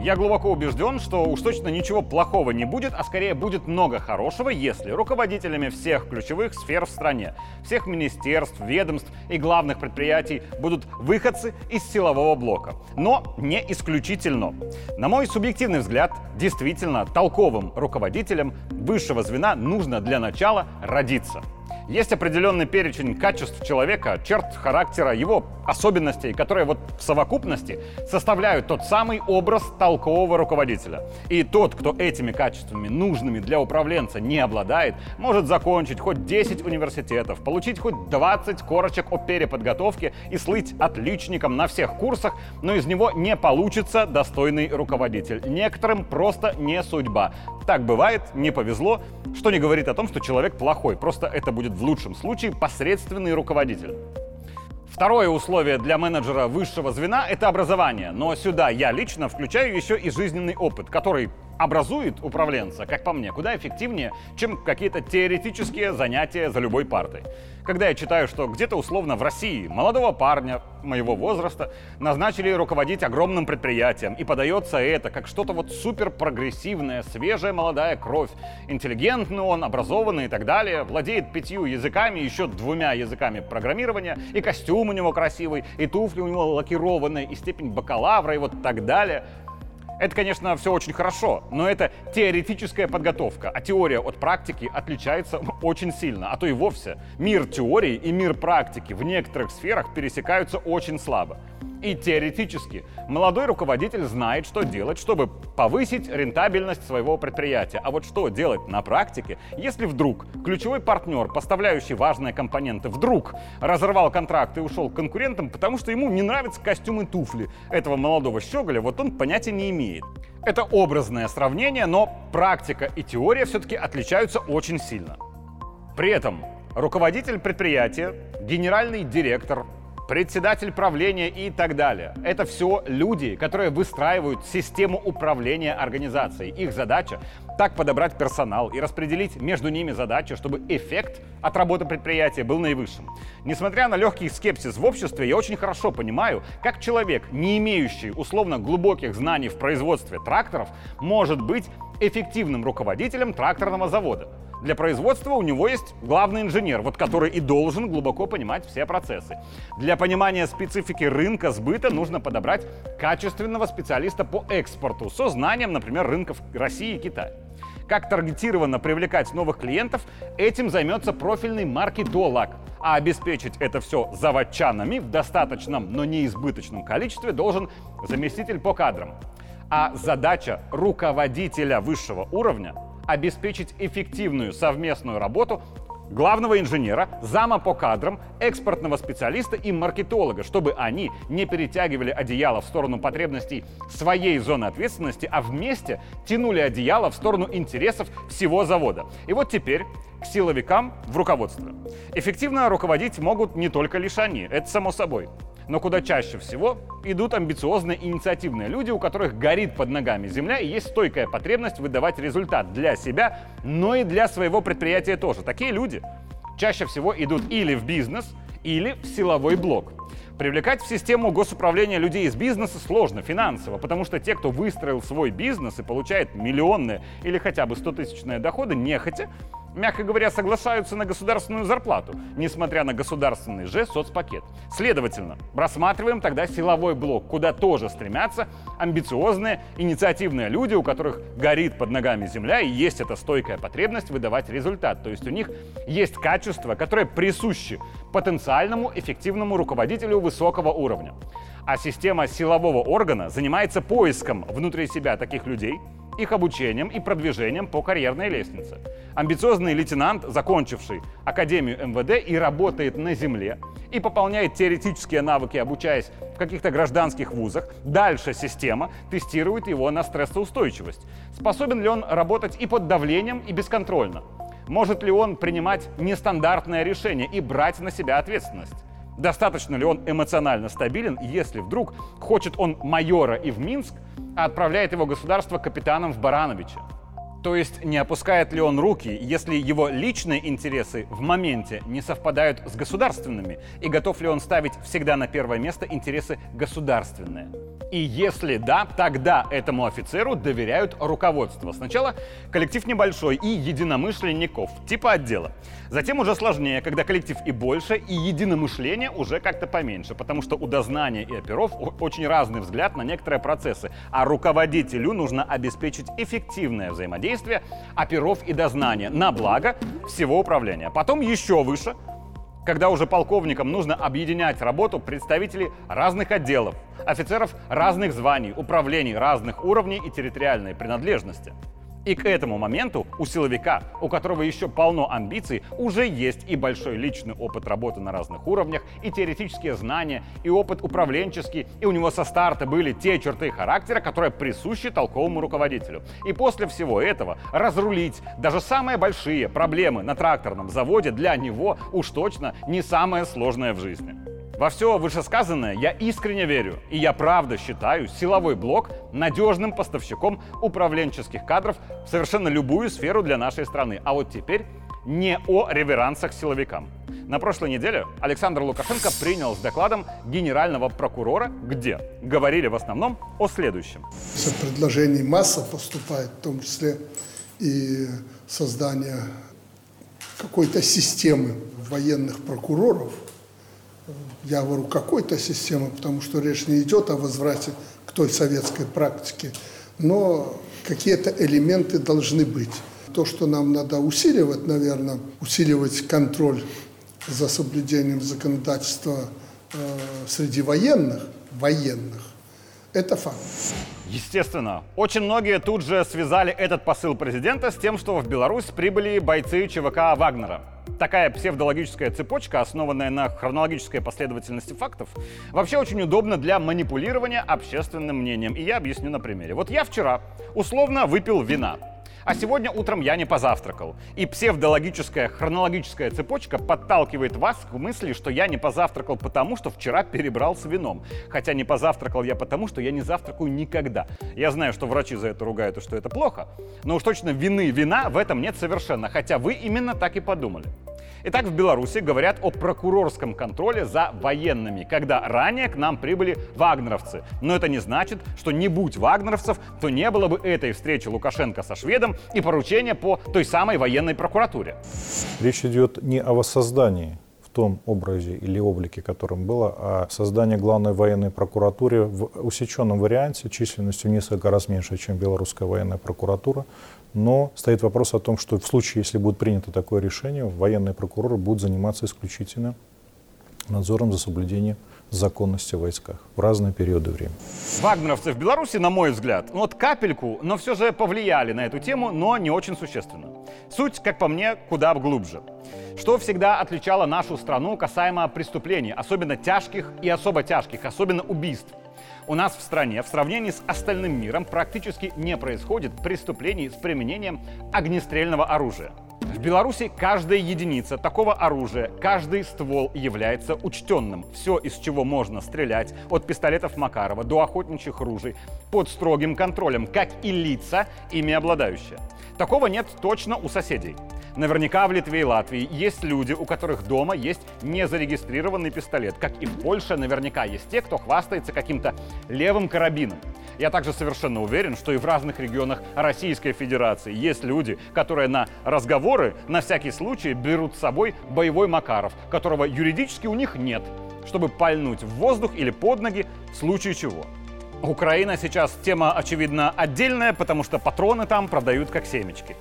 Я глубоко убежден, что уж точно ничего плохого не будет, а скорее будет много хорошего, если руководителями всех ключевых сфер в стране, всех министерств, ведомств и главных предприятий будут выходцы из силового блока. Но не исключительно. На мой субъективный взгляд, действительно толковым руководителям высшего звена нужно для начала родиться – есть определенный перечень качеств человека, черт характера, его особенностей, которые вот в совокупности составляют тот самый образ толкового руководителя. И тот, кто этими качествами, нужными для управленца, не обладает, может закончить хоть 10 университетов, получить хоть 20 корочек о переподготовке и слыть отличником на всех курсах, но из него не получится достойный руководитель. Некоторым просто не судьба. Так бывает, не повезло, что не говорит о том, что человек плохой, просто это будет в лучшем случае посредственный руководитель. Второе условие для менеджера высшего звена – это образование. Но сюда я лично включаю еще и жизненный опыт, который образует управленца, как по мне, куда эффективнее, чем какие-то теоретические занятия за любой партой. Когда я читаю, что где-то условно в России молодого парня моего возраста назначили руководить огромным предприятием, и подается это как что-то вот супер прогрессивное, свежая молодая кровь, интеллигентный он, образованный и так далее, владеет пятью языками, еще двумя языками программирования, и костюм у него красивый, и туфли у него лакированные, и степень бакалавра, и вот так далее – это, конечно, все очень хорошо, но это теоретическая подготовка, а теория от практики отличается очень сильно, а то и вовсе. Мир теории и мир практики в некоторых сферах пересекаются очень слабо. И теоретически молодой руководитель знает, что делать, чтобы повысить рентабельность своего предприятия. А вот что делать на практике, если вдруг ключевой партнер, поставляющий важные компоненты, вдруг разорвал контракт и ушел к конкурентам, потому что ему не нравятся костюмы туфли этого молодого щеголя, вот он понятия не имеет. Это образное сравнение, но практика и теория все-таки отличаются очень сильно. При этом руководитель предприятия, генеральный директор, председатель правления и так далее. Это все люди, которые выстраивают систему управления организацией. Их задача так подобрать персонал и распределить между ними задачи, чтобы эффект от работы предприятия был наивысшим. Несмотря на легкий скепсис в обществе, я очень хорошо понимаю, как человек, не имеющий условно глубоких знаний в производстве тракторов, может быть эффективным руководителем тракторного завода. Для производства у него есть главный инженер, вот который и должен глубоко понимать все процессы. Для понимания специфики рынка сбыта нужно подобрать качественного специалиста по экспорту со знанием, например, рынков России и Китая. Как таргетированно привлекать новых клиентов, этим займется профильный маркетолог. А обеспечить это все заводчанами в достаточном, но не избыточном количестве должен заместитель по кадрам. А задача руководителя высшего уровня обеспечить эффективную совместную работу главного инженера, зама по кадрам, экспортного специалиста и маркетолога, чтобы они не перетягивали одеяло в сторону потребностей своей зоны ответственности, а вместе тянули одеяло в сторону интересов всего завода. И вот теперь к силовикам в руководство. Эффективно руководить могут не только лишь они, это само собой но куда чаще всего идут амбициозные инициативные люди, у которых горит под ногами земля и есть стойкая потребность выдавать результат для себя, но и для своего предприятия тоже. Такие люди чаще всего идут или в бизнес, или в силовой блок. Привлекать в систему госуправления людей из бизнеса сложно финансово, потому что те, кто выстроил свой бизнес и получает миллионные или хотя бы 100-тысячные доходы, нехотя мягко говоря, соглашаются на государственную зарплату, несмотря на государственный же соцпакет. Следовательно, рассматриваем тогда силовой блок, куда тоже стремятся амбициозные, инициативные люди, у которых горит под ногами земля и есть эта стойкая потребность выдавать результат. То есть у них есть качества, которые присущи потенциальному эффективному руководителю высокого уровня. А система силового органа занимается поиском внутри себя таких людей, их обучением и продвижением по карьерной лестнице. Амбициозный лейтенант, закончивший Академию МВД и работает на земле, и пополняет теоретические навыки, обучаясь в каких-то гражданских вузах, дальше система тестирует его на стрессоустойчивость. Способен ли он работать и под давлением, и бесконтрольно? Может ли он принимать нестандартное решение и брать на себя ответственность? Достаточно ли он эмоционально стабилен, если вдруг хочет он майора и в Минск, а отправляет его государство капитаном в Барановича? То есть не опускает ли он руки, если его личные интересы в моменте не совпадают с государственными? И готов ли он ставить всегда на первое место интересы государственные? И если да, тогда этому офицеру доверяют руководство. Сначала коллектив небольшой и единомышленников, типа отдела. Затем уже сложнее, когда коллектив и больше, и единомышление уже как-то поменьше, потому что у дознания и оперов очень разный взгляд на некоторые процессы, а руководителю нужно обеспечить эффективное взаимодействие оперов и дознания на благо всего управления. Потом еще выше когда уже полковникам нужно объединять работу представителей разных отделов, офицеров разных званий, управлений разных уровней и территориальной принадлежности. И к этому моменту у силовика, у которого еще полно амбиций, уже есть и большой личный опыт работы на разных уровнях, и теоретические знания, и опыт управленческий, и у него со старта были те черты характера, которые присущи толковому руководителю. И после всего этого разрулить даже самые большие проблемы на тракторном заводе для него уж точно не самое сложное в жизни. Во все вышесказанное я искренне верю, и я правда считаю силовой блок надежным поставщиком управленческих кадров в совершенно любую сферу для нашей страны. А вот теперь не о реверансах силовикам. На прошлой неделе Александр Лукашенко принял с докладом генерального прокурора, где говорили в основном о следующем. Предложений масса поступает, в том числе и создание какой-то системы военных прокуроров – я говорю, какой-то системы, потому что речь не идет о возврате к той советской практике, но какие-то элементы должны быть. То, что нам надо усиливать, наверное, усиливать контроль за соблюдением законодательства э, среди военных, военных, это факт. Естественно. Очень многие тут же связали этот посыл президента с тем, что в Беларусь прибыли бойцы ЧВК Вагнера. Такая псевдологическая цепочка, основанная на хронологической последовательности фактов, вообще очень удобна для манипулирования общественным мнением. И я объясню на примере. Вот я вчера условно выпил вина. А сегодня утром я не позавтракал. И псевдологическая хронологическая цепочка подталкивает вас к мысли, что я не позавтракал потому, что вчера перебрал с вином. Хотя не позавтракал я потому, что я не завтракаю никогда. Я знаю, что врачи за это ругают и что это плохо, но уж точно вины вина в этом нет совершенно, хотя вы именно так и подумали. Итак, в Беларуси говорят о прокурорском контроле за военными, когда ранее к нам прибыли вагнеровцы. Но это не значит, что не будь вагнеровцев, то не было бы этой встречи Лукашенко со шведом и поручения по той самой военной прокуратуре. Речь идет не о воссоздании в том образе или облике, которым было, а создание главной военной прокуратуры в усеченном варианте численностью несколько раз меньше, чем белорусская военная прокуратура, но стоит вопрос о том, что в случае, если будет принято такое решение, военные прокуроры будут заниматься исключительно надзором за соблюдением законности в войсках в разные периоды времени. Вагнеровцы в Беларуси, на мой взгляд, ну вот капельку, но все же повлияли на эту тему, но не очень существенно. Суть, как по мне, куда глубже. Что всегда отличало нашу страну касаемо преступлений, особенно тяжких и особо тяжких, особенно убийств – у нас в стране в сравнении с остальным миром практически не происходит преступлений с применением огнестрельного оружия. В Беларуси каждая единица такого оружия, каждый ствол является учтенным. Все, из чего можно стрелять, от пистолетов Макарова до охотничьих ружей, под строгим контролем, как и лица, ими обладающие. Такого нет точно у соседей. Наверняка в Литве и Латвии есть люди, у которых дома есть незарегистрированный пистолет. Как и в Польше, наверняка есть те, кто хвастается каким-то левым карабином. Я также совершенно уверен, что и в разных регионах Российской Федерации есть люди, которые на разговоры на всякий случай берут с собой боевой Макаров, которого юридически у них нет, чтобы пальнуть в воздух или под ноги в случае чего. Украина сейчас тема, очевидно, отдельная, потому что патроны там продают как семечки.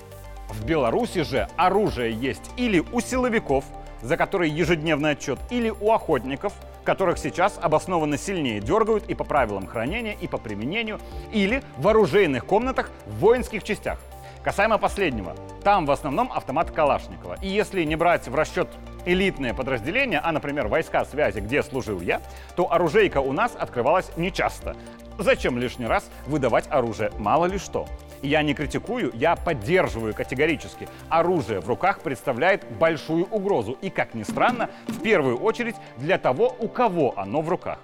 В Беларуси же оружие есть или у силовиков, за которые ежедневный отчет, или у охотников, которых сейчас обоснованно сильнее дергают и по правилам хранения, и по применению, или в оружейных комнатах в воинских частях. Касаемо последнего, там в основном автомат Калашникова. И если не брать в расчет элитные подразделения, а, например, войска связи, где служил я, то оружейка у нас открывалась нечасто. Зачем лишний раз выдавать оружие? Мало ли что. Я не критикую, я поддерживаю категорически. Оружие в руках представляет большую угрозу. И, как ни странно, в первую очередь для того, у кого оно в руках.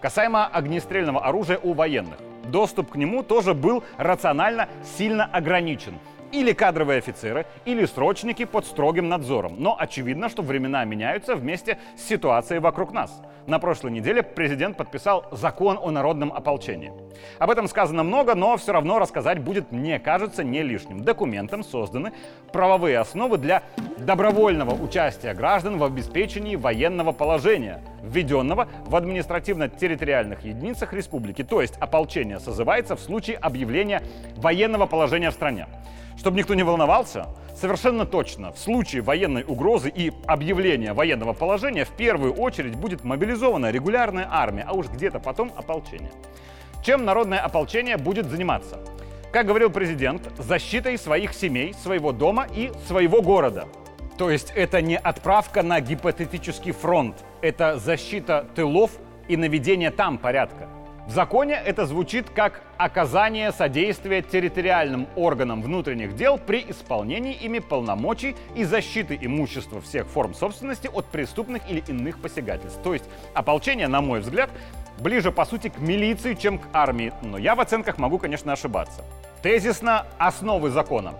Касаемо огнестрельного оружия у военных. Доступ к нему тоже был рационально сильно ограничен или кадровые офицеры, или срочники под строгим надзором. Но очевидно, что времена меняются вместе с ситуацией вокруг нас. На прошлой неделе президент подписал закон о народном ополчении. Об этом сказано много, но все равно рассказать будет, мне кажется, не лишним. Документом созданы правовые основы для добровольного участия граждан в обеспечении военного положения, введенного в административно-территориальных единицах республики. То есть ополчение созывается в случае объявления военного положения в стране. Чтобы никто не волновался, совершенно точно в случае военной угрозы и объявления военного положения в первую очередь будет мобилизована регулярная армия, а уж где-то потом ополчение. Чем народное ополчение будет заниматься? Как говорил президент, защитой своих семей, своего дома и своего города. То есть это не отправка на гипотетический фронт, это защита тылов и наведение там порядка. В законе это звучит как оказание содействия территориальным органам внутренних дел при исполнении ими полномочий и защиты имущества всех форм собственности от преступных или иных посягательств. То есть ополчение, на мой взгляд, ближе по сути к милиции, чем к армии, но я в оценках могу, конечно, ошибаться. Тезисно основы закона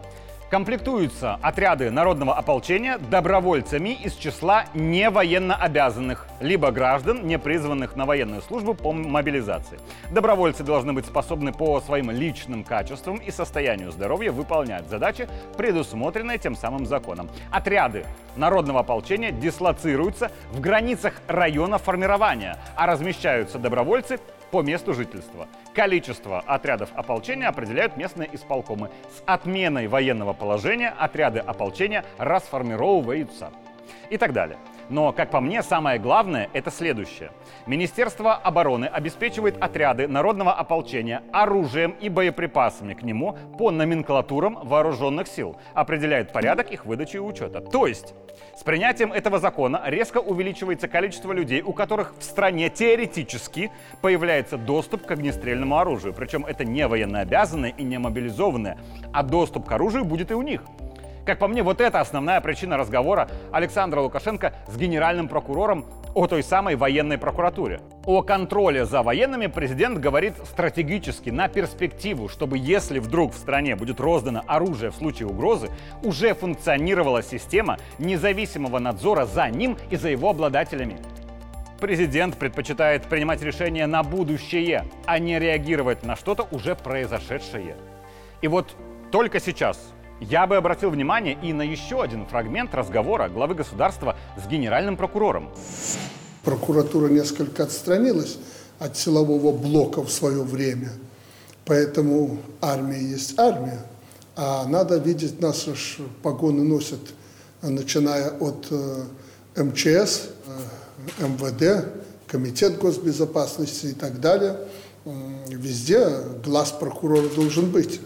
комплектуются отряды народного ополчения добровольцами из числа невоенно обязанных, либо граждан, не призванных на военную службу по мобилизации. Добровольцы должны быть способны по своим личным качествам и состоянию здоровья выполнять задачи, предусмотренные тем самым законом. Отряды народного ополчения дислоцируются в границах района формирования, а размещаются добровольцы по месту жительства. Количество отрядов ополчения определяют местные исполкомы. С отменой военного положения отряды ополчения расформировываются. И так далее. Но, как по мне, самое главное – это следующее. Министерство обороны обеспечивает отряды народного ополчения оружием и боеприпасами к нему по номенклатурам вооруженных сил, определяет порядок их выдачи и учета. То есть, с принятием этого закона резко увеличивается количество людей, у которых в стране теоретически появляется доступ к огнестрельному оружию. Причем это не военнообязанные и не мобилизованные, а доступ к оружию будет и у них. Как по мне, вот это основная причина разговора Александра Лукашенко с генеральным прокурором о той самой военной прокуратуре. О контроле за военными президент говорит стратегически, на перспективу, чтобы если вдруг в стране будет роздано оружие в случае угрозы, уже функционировала система независимого надзора за ним и за его обладателями. Президент предпочитает принимать решения на будущее, а не реагировать на что-то уже произошедшее. И вот только сейчас я бы обратил внимание и на еще один фрагмент разговора главы государства с генеральным прокурором. Прокуратура несколько отстранилась от силового блока в свое время, поэтому армия есть армия, а надо видеть, наши погоны носят, начиная от э, МЧС, э, МВД, Комитет госбезопасности и так далее. Везде глаз прокурора должен быть.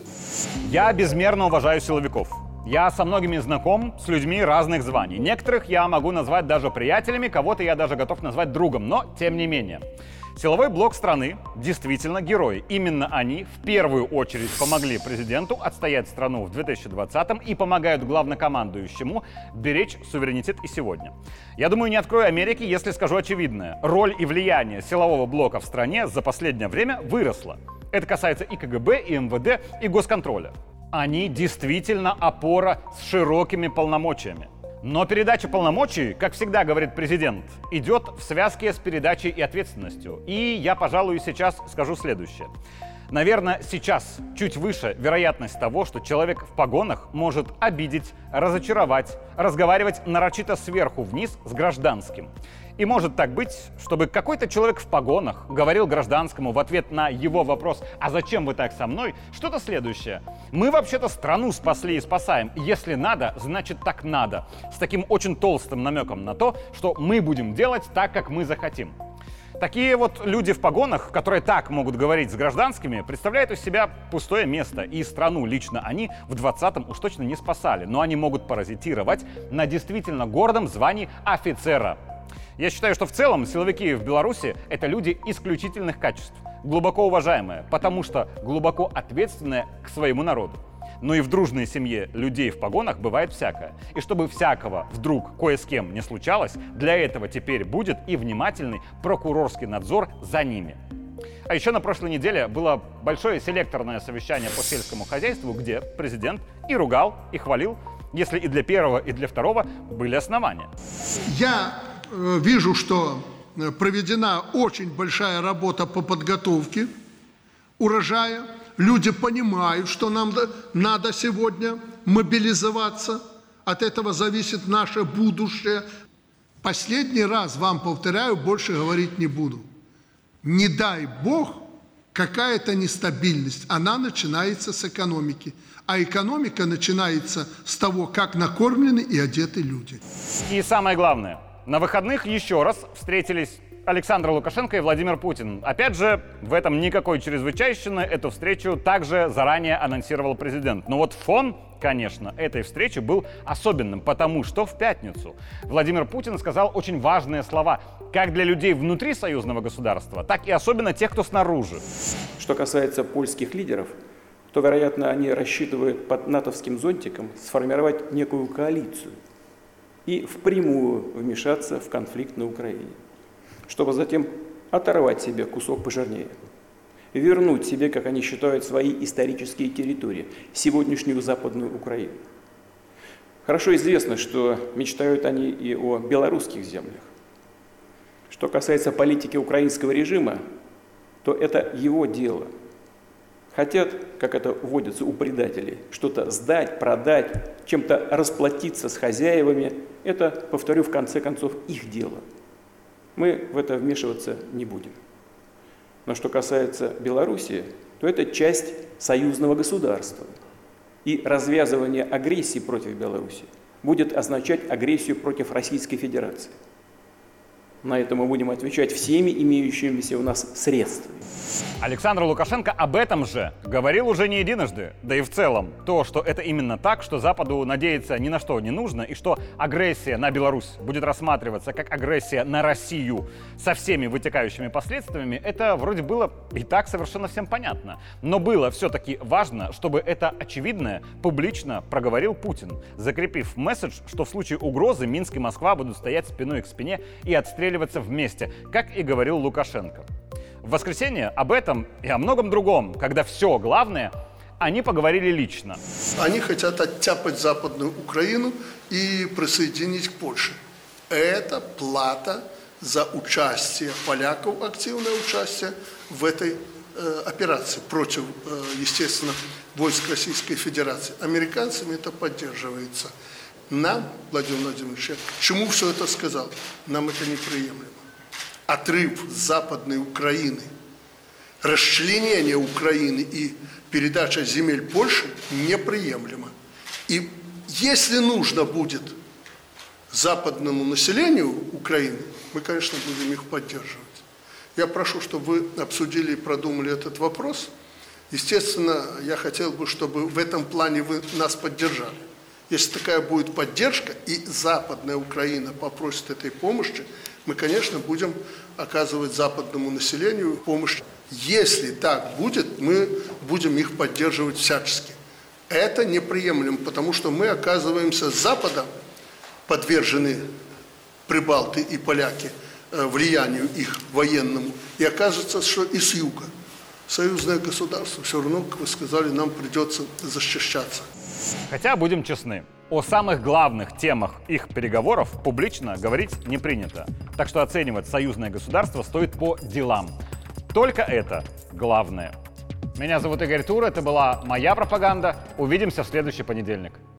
Я безмерно уважаю силовиков. Я со многими знаком, с людьми разных званий. Некоторых я могу назвать даже приятелями, кого-то я даже готов назвать другом, но тем не менее. Силовой блок страны действительно герои. Именно они в первую очередь помогли президенту отстоять страну в 2020 и помогают главнокомандующему беречь суверенитет и сегодня. Я думаю, не открою Америки, если скажу очевидное. Роль и влияние силового блока в стране за последнее время выросла. Это касается и КГБ, и МВД, и госконтроля. Они действительно опора с широкими полномочиями. Но передача полномочий, как всегда говорит президент, идет в связке с передачей и ответственностью. И я, пожалуй, сейчас скажу следующее. Наверное, сейчас чуть выше вероятность того, что человек в погонах может обидеть, разочаровать, разговаривать нарочито сверху вниз с гражданским. И может так быть, чтобы какой-то человек в погонах говорил гражданскому в ответ на его вопрос «А зачем вы так со мной?» что-то следующее. «Мы вообще-то страну спасли и спасаем. Если надо, значит так надо». С таким очень толстым намеком на то, что мы будем делать так, как мы захотим. Такие вот люди в погонах, которые так могут говорить с гражданскими, представляют из себя пустое место. И страну лично они в 20-м уж точно не спасали. Но они могут паразитировать на действительно гордом звании офицера. Я считаю, что в целом силовики в Беларуси — это люди исключительных качеств. глубоко уважаемое, потому что глубоко ответственное к своему народу. Но и в дружной семье людей в погонах бывает всякое. И чтобы всякого вдруг кое с кем не случалось, для этого теперь будет и внимательный прокурорский надзор за ними. А еще на прошлой неделе было большое селекторное совещание по сельскому хозяйству, где президент и ругал, и хвалил, если и для первого, и для второго были основания. Я вижу, что э, проведена очень большая работа по подготовке урожая. Люди понимают, что нам надо сегодня мобилизоваться. От этого зависит наше будущее. Последний раз вам повторяю, больше говорить не буду. Не дай Бог, какая-то нестабильность. Она начинается с экономики. А экономика начинается с того, как накормлены и одеты люди. И самое главное, на выходных еще раз встретились Александр Лукашенко и Владимир Путин. Опять же, в этом никакой чрезвычайщины. Эту встречу также заранее анонсировал президент. Но вот фон, конечно, этой встречи был особенным, потому что в пятницу Владимир Путин сказал очень важные слова как для людей внутри союзного государства, так и особенно тех, кто снаружи. Что касается польских лидеров, то, вероятно, они рассчитывают под натовским зонтиком сформировать некую коалицию и впрямую вмешаться в конфликт на Украине чтобы затем оторвать себе кусок пожирнее, вернуть себе, как они считают, свои исторические территории, сегодняшнюю Западную Украину. Хорошо известно, что мечтают они и о белорусских землях. Что касается политики украинского режима, то это его дело. Хотят, как это водится у предателей, что-то сдать, продать, чем-то расплатиться с хозяевами, это, повторю, в конце концов, их дело – мы в это вмешиваться не будем. Но что касается Белоруссии, то это часть союзного государства. И развязывание агрессии против Беларуси будет означать агрессию против Российской Федерации. На это мы будем отвечать всеми имеющимися у нас средствами. Александр Лукашенко об этом же говорил уже не единожды. Да и в целом, то, что это именно так, что Западу надеяться ни на что не нужно, и что агрессия на Беларусь будет рассматриваться как агрессия на Россию со всеми вытекающими последствиями, это вроде было и так совершенно всем понятно. Но было все-таки важно, чтобы это очевидное публично проговорил Путин, закрепив месседж, что в случае угрозы Минск и Москва будут стоять спиной к спине и отстреливаться вместе, как и говорил Лукашенко. В воскресенье об этом и о многом другом, когда все главное, они поговорили лично. Они хотят оттяпать Западную Украину и присоединить к Польше. Это плата за участие поляков, активное участие в этой э, операции против, э, естественно, войск Российской Федерации. Американцами это поддерживается. Нам, Владимир Владимирович, чему все это сказал? Нам это неприемлемо отрыв Западной Украины, расчленение Украины и передача земель Польши неприемлемо. И если нужно будет западному населению Украины, мы, конечно, будем их поддерживать. Я прошу, чтобы вы обсудили и продумали этот вопрос. Естественно, я хотел бы, чтобы в этом плане вы нас поддержали. Если такая будет поддержка, и Западная Украина попросит этой помощи, мы, конечно, будем оказывать западному населению помощь. Если так будет, мы будем их поддерживать всячески. Это неприемлемо, потому что мы оказываемся с Запада подвержены прибалты и поляки э, влиянию их военному. И оказывается, что и с юга. Союзное государство все равно, как вы сказали, нам придется защищаться. Хотя, будем честны, о самых главных темах их переговоров публично говорить не принято. Так что оценивать союзное государство стоит по делам. Только это главное. Меня зовут Игорь Тур, это была моя пропаганда. Увидимся в следующий понедельник.